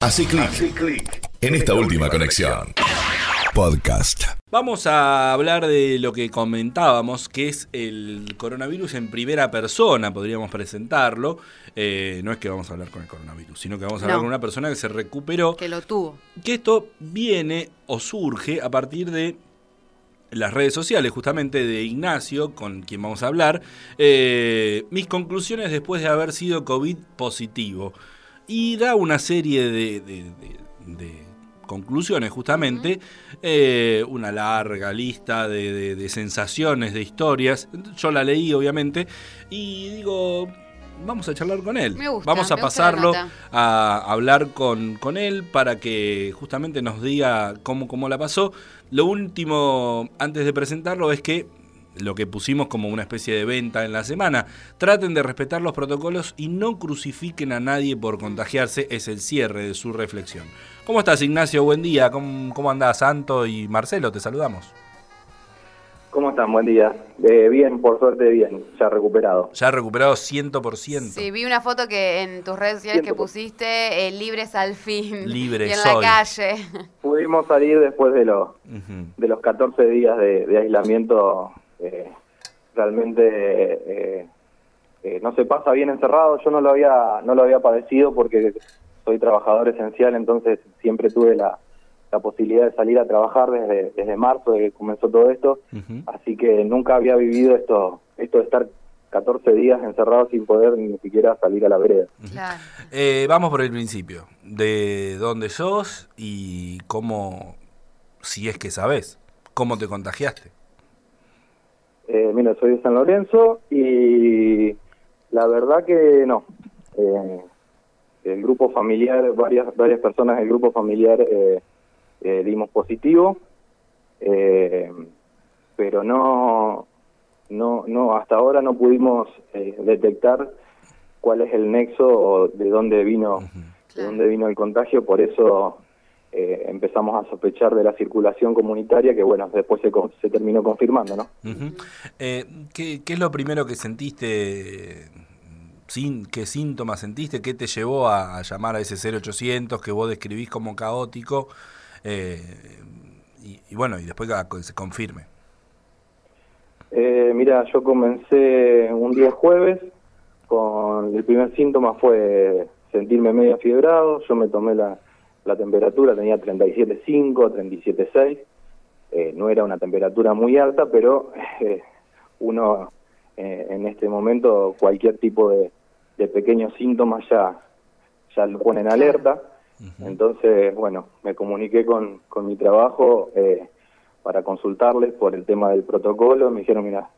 Hace clic en esta última conexión. Podcast. Vamos a hablar de lo que comentábamos, que es el coronavirus en primera persona, podríamos presentarlo. Eh, no es que vamos a hablar con el coronavirus, sino que vamos a hablar No. con una persona que se recuperó. Que lo tuvo. Que esto viene o surge a partir de las redes sociales, justamente de Ignacio, con quien vamos a hablar. Eh, mis conclusiones después de haber sido COVID positivo. Y da una serie de, de- de- de conclusiones, justamente. eh, una larga lista de, sensaciones, de historias. Yo la leí, obviamente. Y digo. Vamos a charlar con él. Me gusta, Vamos a me pasarlo a hablar con, con él para que justamente nos diga cómo, cómo la pasó. Lo último, antes de presentarlo, es que lo que pusimos como una especie de venta en la semana, traten de respetar los protocolos y no crucifiquen a nadie por contagiarse, es el cierre de su reflexión. ¿Cómo estás, Ignacio? Buen día. ¿Cómo, cómo andás, Santo y Marcelo? Te saludamos. ¿Cómo están? Buen día. Eh, bien, por suerte bien, ya recuperado. Ya recuperado 100%. Sí, vi una foto que en tus redes sociales que pusiste, eh, libres al fin. Libre y en soy. la calle. Pudimos salir después de los, Ujú. de los 14 días de, de aislamiento. Eh, realmente eh, eh, no se pasa bien encerrado. Yo no lo había no lo había padecido porque soy trabajador esencial, entonces siempre tuve la, la posibilidad de salir a trabajar desde, desde marzo, desde que comenzó todo esto. Así que nunca había vivido esto, esto de estar 14 días encerrado sin poder ni siquiera salir a la vereda. Claro. Eh, vamos por el principio. De dónde sos y cómo, si es que sabes, cómo te contagiaste. Eh, mira, soy de San Lorenzo y la verdad que no. Eh, el grupo familiar, varias varias personas del grupo familiar eh, eh, dimos positivo, eh, pero no, no, no, hasta ahora no pudimos eh, detectar cuál es el nexo o de dónde vino, de Claro. dónde vino el contagio, por eso eh, empezamos a sospechar de la circulación comunitaria, que bueno, después se, terminó confirmando, ¿no? Eh, ¿qué, qué es lo primero que sentiste? Sin, ¿Qué síntomas sentiste? ¿Qué te llevó a, a llamar a ese 0800 que vos describís como caótico? Eh, y, y bueno, y después que se confirme. Mira, yo comencé un día jueves, con el primer síntoma fue sentirme medio fiebrado, yo me tomé la, la temperatura, tenía 37.5, 37.6, eh, no era una temperatura muy alta, pero eh, uno eh, en este momento cualquier tipo de, de pequeños síntomas ya, ya lo pone en alerta. Entonces, bueno, me comuniqué con, con mi trabajo eh, para consultarles por el tema del protocolo. Me dijeron, mira,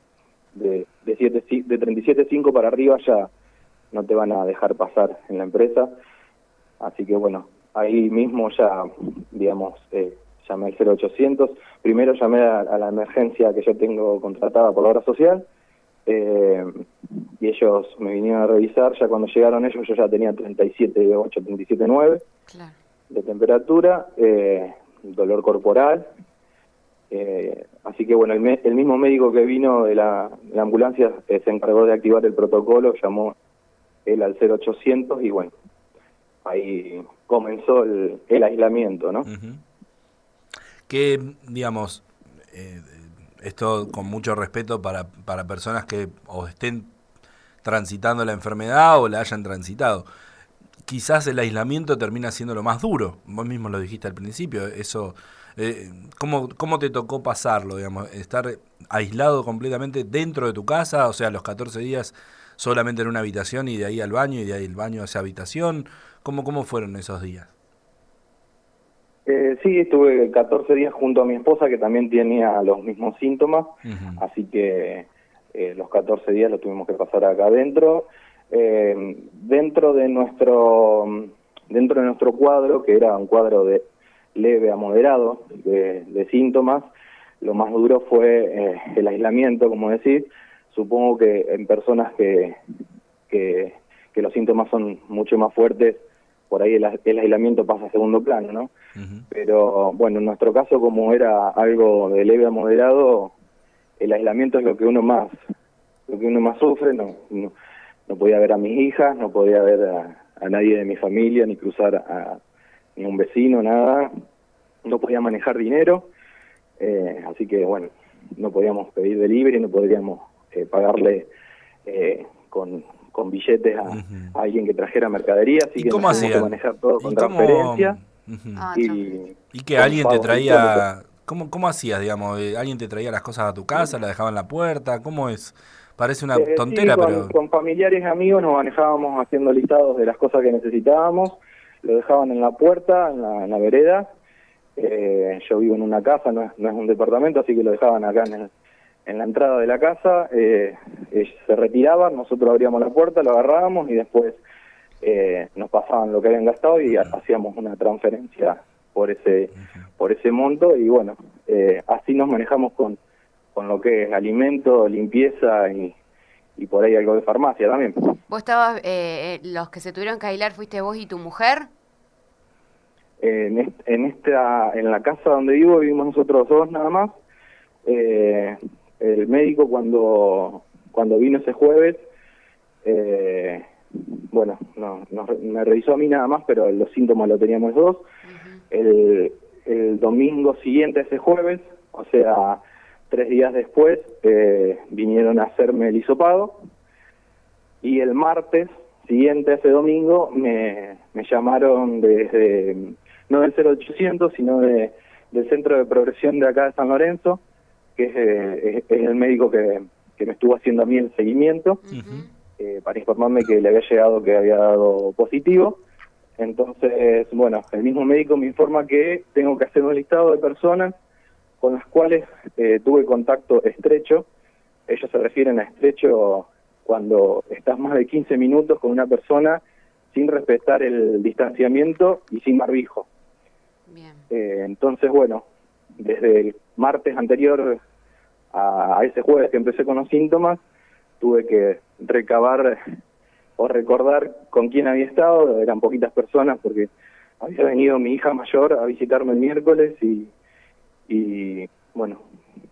de, de, siete de 37.5 para arriba ya no te van a dejar pasar en la empresa. Así que bueno, ahí mismo ya, digamos, eh, llamé al 0800. Primero llamé a, a la emergencia que yo tengo contratada por la obra social. eh, y ellos me vinieron a revisar. Ya cuando llegaron ellos, yo ya tenía 37.8, 37.9 Claro. de temperatura, eh, dolor corporal. eh, así que bueno, el, me- el mismo médico que vino de la, de la ambulancia eh, se encargó de activar el protocolo, llamó él al 0800 y bueno, ahí comenzó el, el aislamiento, ¿no? Que, digamos, eh, esto con mucho respeto para, para personas que o estén transitando la enfermedad o la hayan transitado. Quizás el aislamiento termina siendo lo más duro. Vos mismo lo dijiste al principio. Eso, eh, ¿cómo, ¿Cómo te tocó pasarlo? Digamos, estar aislado completamente dentro de tu casa, o sea, los 14 días solamente en una habitación y de ahí al baño y de ahí el baño a esa habitación. ¿Cómo, cómo fueron esos días? Eh, sí, estuve 14 días junto a mi esposa que también tenía los mismos síntomas. Así que eh, los 14 días los tuvimos que pasar acá adentro. Eh, dentro de nuestro dentro de nuestro cuadro, que era un cuadro de leve a moderado de, de síntomas, lo más duro fue eh, el aislamiento, como decís. Supongo que en personas que, síntomas son mucho más fuertes, por ahí el, el aislamiento pasa a segundo plano, ¿no? Pero bueno, en nuestro caso, como era algo de leve a moderado, el aislamiento es lo que uno más, lo que uno más sufre. No, no, no podía ver a mis hijas, no podía ver a, a nadie de mi familia, ni cruzar a, ni un vecino, nada. No podía manejar dinero, eh, así que bueno, no podíamos pedir delivery, no podríamos eh, pagarle eh, con, con billetes a, alguien que trajera mercadería, así ¿Y que cómo que manejar todo ¿Y con cómo- transferencia. Ah, Y, Y que alguien te traía... ¿Cómo, ¿Cómo hacías, digamos? Eh, ¿Alguien te traía las cosas a tu casa, la dejaba en la puerta? ¿Cómo es? Parece una Eh, sí, tontera, con, pero... con familiares y amigos nos manejábamos haciendo listados de las cosas que necesitábamos, lo dejaban en la puerta, en la, en la vereda. Eh, yo vivo en una casa, no es, no es un departamento, así que lo dejaban acá en, el- en la entrada de la casa. Eh, se retiraban, nosotros abríamos la puerta, lo agarrábamos y después eh, nos pasaban lo que habían gastado y ha- hacíamos una transferencia por ese por ese monto y bueno, eh, así nos manejamos con, con lo que es alimento, limpieza y, y por ahí algo de farmacia también. ¿Vos estabas, eh, eh, los que se tuvieron que aislar fuiste vos y tu mujer? En esta en la casa donde vivo vivimos nosotros dos nada más. Eh, el médico cuando cuando vino ese jueves, eh, bueno, no, no me revisó a mí nada más, pero los síntomas lo teníamos los dos. el, el domingo siguiente ese jueves, o sea, tres días después, eh, vinieron a hacerme el hisopado y el martes siguiente ese domingo me, me llamaron desde, no del 0800, sino de, del Centro de Progresión de acá de San Lorenzo, que es, eh, es- es el médico que, que me estuvo haciendo a mí el seguimiento eh, para informarme que le había llegado que había dado positivo. Entonces, bueno, el mismo médico me informa que tengo que hacer un listado de personas con las cuales eh, tuve contacto estrecho. Ellos se refieren a estrecho cuando estás más de 15 minutos con una persona sin respetar el distanciamiento y sin barbijo. Bien. Eh, entonces, bueno, desde el martes anterior a, a ese jueves que empecé con los síntomas, tuve que recabar o recordar con quién había estado, eran poquitas personas porque había venido mi hija mayor a visitarme el miércoles y, y bueno,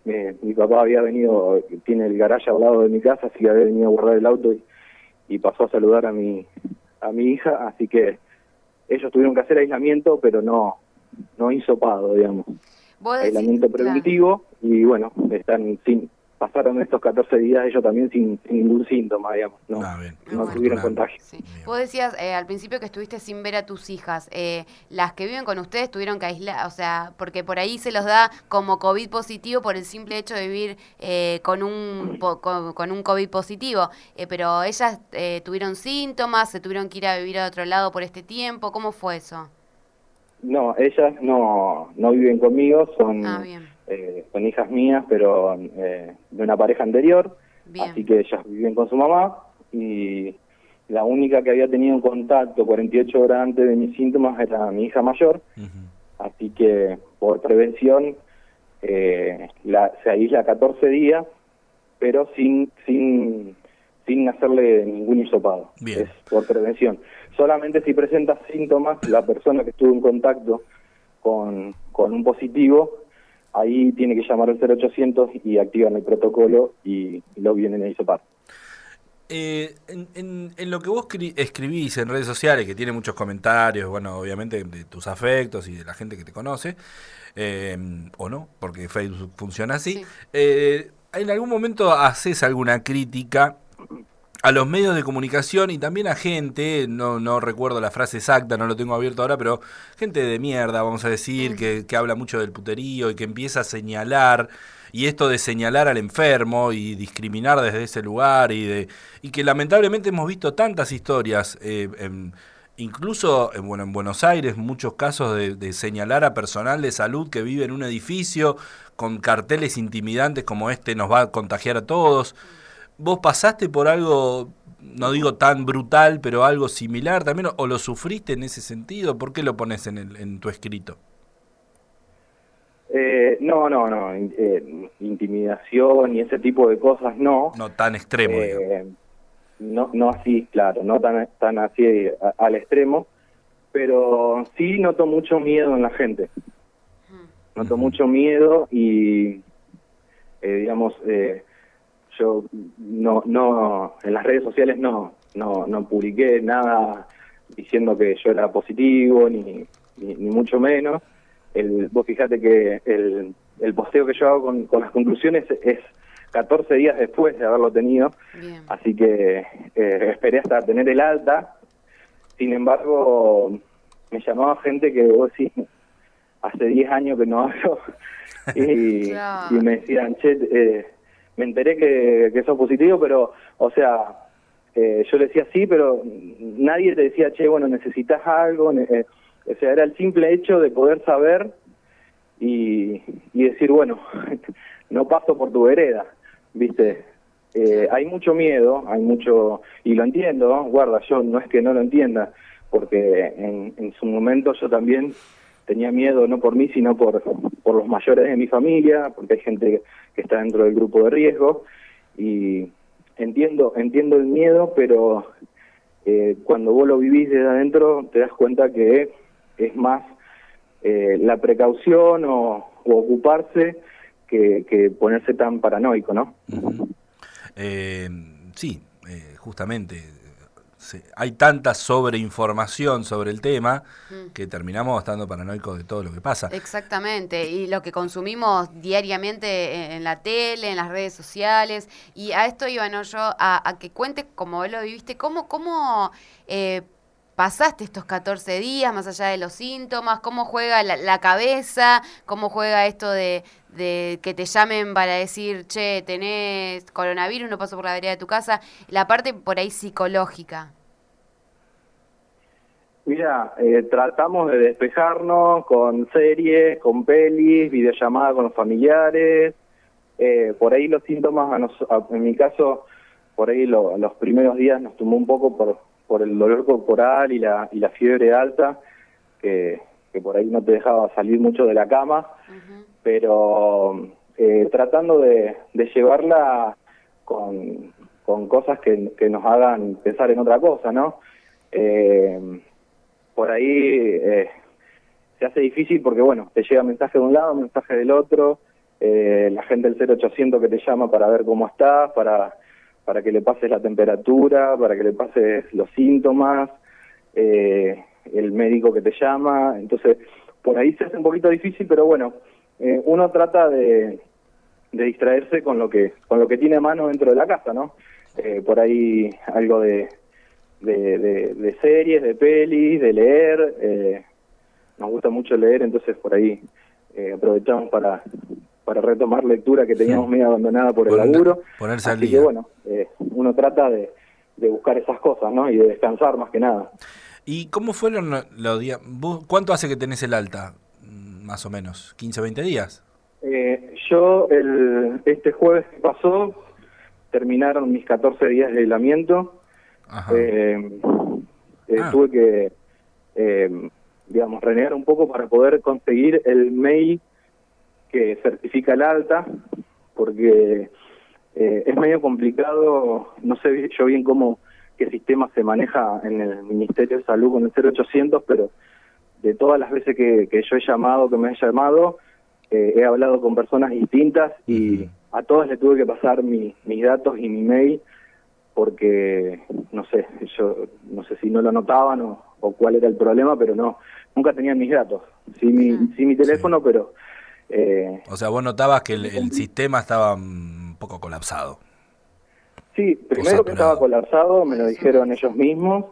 eh, mi papá había venido, tiene el garaje al lado de mi casa, así que había venido a guardar el auto y, pasó a saludar a mi, a mi hija, así que ellos tuvieron que hacer aislamiento, pero no, no hisopado, digamos Vos decís- aislamiento claro. preventivo y bueno, están sin pasaron estos 14 días ellos también sin, sin ningún síntoma, digamos, no, Ah, bien. no Bueno. tuvieron contagio. Sí. Vos decías eh, al principio que estuviste sin ver a tus hijas. Eh, las que viven con ustedes tuvieron que aislar, o sea, porque por ahí se los da como COVID positivo por el simple hecho de vivir eh, con, un, po- con, con un COVID positivo. Eh, pero ellas eh, tuvieron síntomas, se tuvieron que ir a vivir a otro lado por este tiempo. ¿Cómo fue eso? No, ellas no, no viven conmigo, son, Ah, eh, son hijas mías, pero eh, de una pareja anterior, Bien. así que ellas viven con su mamá y la única que había tenido contacto 48 horas antes de mis síntomas era mi hija mayor, así que por prevención eh, la, se aísla 14 días, pero sin sin sin hacerle ningún hisopado. Bien. Es por prevención. Solamente si presenta síntomas, la persona que estuvo en contacto con, con un positivo, ahí tiene que llamar al 0800 y activan el protocolo y lo vienen a hisopar. Eh, en, en- en lo que vos cri- escribís en redes sociales, que tiene muchos comentarios, bueno, obviamente de tus afectos y de la gente que te conoce, eh, o no, porque Facebook funciona así, Sí. eh, ¿en algún momento haces alguna crítica a los medios de comunicación y también a gente, no, no recuerdo la frase exacta, no lo tengo abierto ahora, pero gente de mierda, vamos a decir, que, que habla mucho del puterío y que empieza a señalar, y esto de señalar al enfermo y discriminar desde ese lugar, y, de, y que lamentablemente hemos visto tantas historias, eh, en- incluso en, bueno, en Buenos Aires, muchos casos de, de señalar a personal de salud que vive en un edificio con carteles intimidantes como este nos va a contagiar a todos. ¿Vos pasaste por algo, no digo tan brutal, pero algo similar también, o lo sufriste en ese sentido? ¿Por qué lo pones en, el, en tu escrito? Eh, no, no, no, eh, intimidación y ese tipo de cosas no. No tan extremo, digamos. Eh, no, no así, claro, no tan, tan así a- al extremo, pero sí noto mucho miedo en la gente. Noto mucho miedo y, eh, digamos, eh, yo no, no, en las redes sociales no, no, no publiqué nada diciendo que yo era positivo ni, ni, ni mucho menos. El, vos fíjate que el, el posteo que yo hago con, con las conclusiones es 14 días después de haberlo tenido, Bien. así que eh, esperé hasta tener el alta. Sin embargo, me llamaba gente que vos decís, hace 10 años que no hablo, y, Claro. y me decían, che, eh, me enteré que, que sos positivo, pero, o sea, eh, yo le decía sí, pero nadie te decía, che, bueno, necesitas algo, eh, o sea, era el simple hecho de poder saber y, y decir, bueno, no paso por tu vereda, ¿viste? Eh, hay mucho miedo, hay mucho, y lo entiendo, guarda, yo no es que no lo entienda, porque en, en su momento yo también tenía miedo, no por mí, sino por, por los mayores de mi familia, porque hay gente que está dentro del grupo de riesgo, y entiendo, entiendo el miedo, pero eh, cuando vos lo vivís desde adentro te das cuenta que es más eh, la precaución o, ocuparse que, que ponerse tan paranoico, ¿no? Eh, sí, eh, justamente. Se- hay tanta sobreinformación sobre el tema Mm. que terminamos estando paranoicos de todo lo que pasa. Exactamente, y lo que consumimos diariamente en, en la tele, en las redes sociales, y a esto iba ¿no? yo a, a que cuentes cómo vos lo viviste, cómo, cómo eh, pasaste estos 14 días, más allá de los síntomas, cómo juega la, la cabeza, cómo juega esto de, de que te llamen para decir, che, tenés coronavirus, no paso por la vereda de tu casa, la parte por ahí psicológica. Mira, eh, tratamos de despejarnos con series, con pelis, videollamadas con los familiares. Eh, por ahí los síntomas, a nos- a- en mi caso, por ahí lo- los primeros días nos tomó un poco por, por el dolor corporal y la, y la fiebre alta, que, que por ahí no te dejaba salir mucho de la cama, pero eh, tratando de, de llevarla con, con cosas que, que nos hagan pensar en otra cosa, ¿no? Eh, por ahí eh, se hace difícil porque, bueno, te llega mensaje de un lado, mensaje del otro, eh, la gente del 0800 que te llama para ver cómo estás, para, para que le pases la temperatura, para que le pases los síntomas, eh, el médico que te llama, entonces por ahí se hace un poquito difícil, pero bueno, eh, uno trata de, de distraerse con lo que con lo que tiene a mano dentro de la casa, ¿no? Eh, por ahí algo de, de, de- de series, de pelis, de leer. eh, nos gusta mucho leer, entonces por ahí eh, aprovechamos para, para retomar lectura que teníamos medio abandonada por el laburo. ponerse al Así día. que bueno, eh, uno trata de, de buscar esas cosas, ¿no? Y de descansar más que nada. ¿Y cómo fueron los días? ¿Vos ¿Cuánto hace que tenés el alta? Más o menos, 15, 20 días. Eh, yo, el, este jueves que pasó, terminaron mis 14 días de aislamiento. Eh, eh, Ah. Tuve que, eh, digamos, renegar un poco para poder conseguir el mail que certifica el alta, porque eh, es medio complicado, no sé yo bien cómo, qué sistema se maneja en el Ministerio de Salud con el 0800, pero de todas las veces que, que yo he llamado, que me he llamado, eh, he hablado con personas distintas y a todas le tuve que pasar mi- mis datos y mi mail porque no sé, yo no sé si no lo notaban o, o cuál era el problema, pero no, nunca tenían mis datos. Sí mi, sí mi teléfono, pero eh, O sea, vos notabas que el, el sistema estaba mm, un poco colapsado. sí, primero que estaba colapsado, me lo dijeron ellos mismos,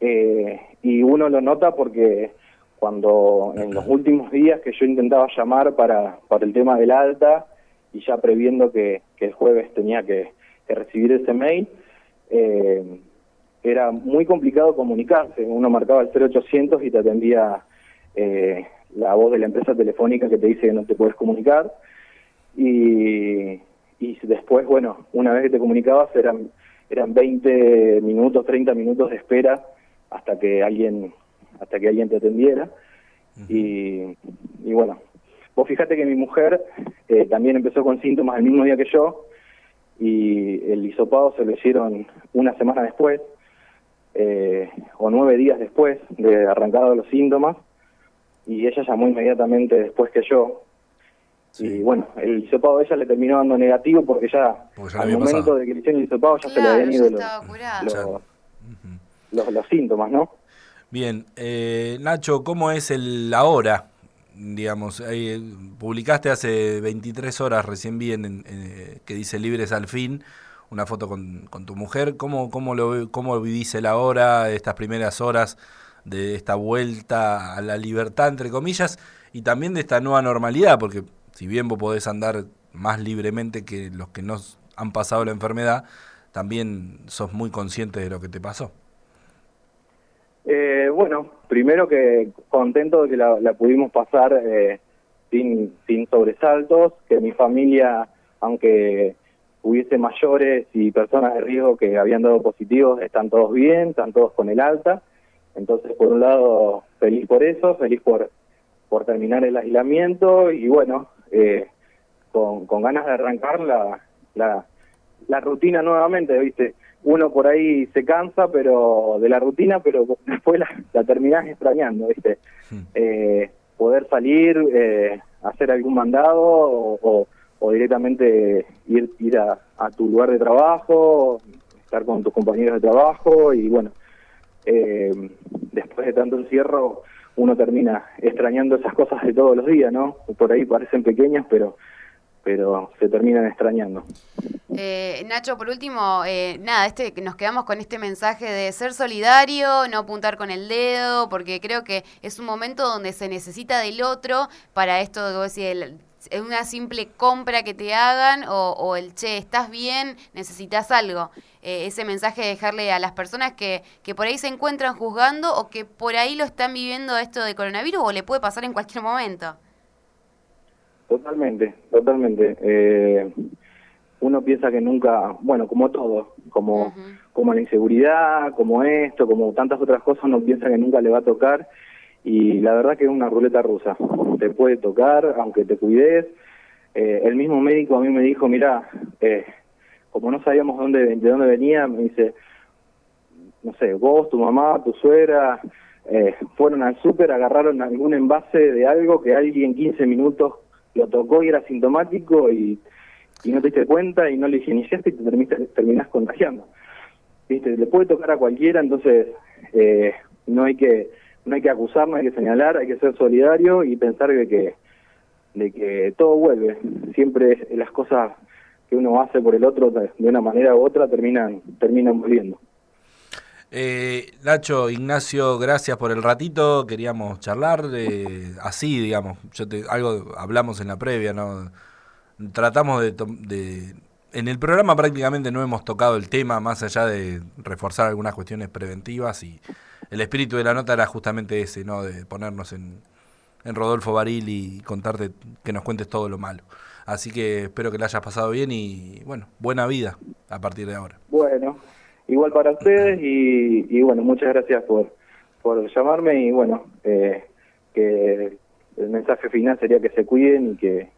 eh, y uno lo nota porque cuando en los últimos días que yo intentaba llamar para, para el tema del alta y ya previendo que, que el jueves tenía que, que recibir ese mail, eh, era muy complicado comunicarse. Uno marcaba el 0800 y te atendía eh, la voz de la empresa telefónica que te dice que no te puedes comunicar. Y, y después, bueno, una vez que te comunicabas eran, eran 20 minutos, 30 minutos de espera hasta que alguien hasta que alguien te atendiera. y, y bueno, vos fíjate que mi mujer eh, también empezó con síntomas el mismo día que yo y el hisopado se lo hicieron una semana después eh, o nueve días después de arrancado los síntomas y ella llamó inmediatamente después que yo Sí. y bueno, el hisopado de ella le terminó dando negativo porque ya, Porque ya le al momento pasado. de que le hicieron el hisopado ya se le habían ido los, los, los- los síntomas, ¿no? Bien, eh, Nacho, ¿cómo es el ahora? Digamos, publicaste hace 23 horas, recién vi, en, que dice Libres al fin, una foto con, con tu mujer. ¿Cómo, cómo, lo, ¿Cómo vivís el ahora, estas primeras horas de esta vuelta a la libertad, entre comillas, y también de esta nueva normalidad? Porque si bien vos podés andar más libremente que los que no han pasado la enfermedad, también sos muy consciente de lo que te pasó. Eh, bueno, primero que contento de que la, pudimos pasar eh, sin, sin sobresaltos, que mi familia, aunque hubiese mayores y personas de riesgo que habían dado positivos, están todos bien, están todos con el alta. Entonces, por un lado, feliz por eso, feliz por, por terminar el aislamiento y bueno, eh, con, con ganas de arrancar la, la, la rutina nuevamente, ¿viste? Uno por ahí se cansa pero de la rutina, pero después la, la terminás extrañando, ¿viste? Hmm. Eh, poder salir, eh, hacer algún mandado o, o, directamente ir, ir a, a, tu lugar de trabajo, estar con tus compañeros de trabajo y bueno, eh, después de tanto encierro uno termina extrañando esas cosas de todos los días, ¿no? Por ahí parecen pequeñas, pero pero se terminan extrañando. Eh, Nacho, por último, eh, nada, este, nos quedamos con este mensaje de ser solidario, no apuntar con el dedo, porque creo que es un momento donde se necesita del otro para esto de decir, es una simple compra que te hagan o, el che, estás bien, necesitas algo. Eh, ese mensaje de dejarle a las personas que, que por ahí se encuentran juzgando o que por ahí lo están viviendo esto de coronavirus o le puede pasar en cualquier momento. Totalmente, totalmente. Eh, uno piensa que nunca, bueno, como todo, como, como la inseguridad, como esto, como tantas otras cosas, uno piensa que nunca le va a tocar y la verdad que es una ruleta rusa. Te puede tocar, aunque te cuides. Eh, el mismo médico a mí me dijo, mira, eh, como no sabíamos dónde, de dónde venía, me dice, no sé, vos, tu mamá, tu suegra, eh, fueron al súper, agarraron algún envase de algo que alguien 15 minutos lo tocó y era sintomático y, no te diste cuenta y no le higienizaste y te terminas contagiando. ¿Viste? Le puede tocar a cualquiera, entonces eh, no hay que no hay que acusar, no hay que señalar, hay que ser solidario y pensar de que de que todo vuelve. Siempre las cosas que uno hace por el otro de una manera u otra terminan terminan volviendo. Eh, Nacho, Ignacio, gracias por el ratito. Queríamos charlar de, así, digamos. Yo te, algo hablamos en la previa, ¿no? Tratamos de, En el programa prácticamente no hemos tocado el tema, más allá de reforzar algunas cuestiones preventivas. Y el espíritu de la nota era justamente ese, ¿no? De ponernos en, en Rodolfo Baril y contarte que nos cuentes todo lo malo. Así que espero que la hayas pasado bien y, bueno, buena vida a partir de ahora. Bueno, igual para ustedes y, bueno, muchas gracias por, por llamarme y bueno, eh, que el mensaje final sería que se cuiden y que,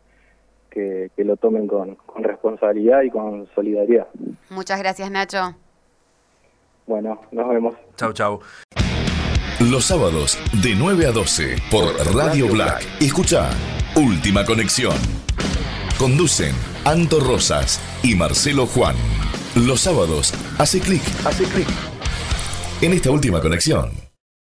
que, lo tomen con, con, responsabilidad y con solidaridad. Muchas gracias Nacho. Bueno, nos vemos. Chau, chau. Los sábados de 9 a 12 por Radio Black. Escucha Última Conexión. Conducen Anto Rosas y Marcelo Juan. Los sábados, hace clic, hace clic en esta última conexión.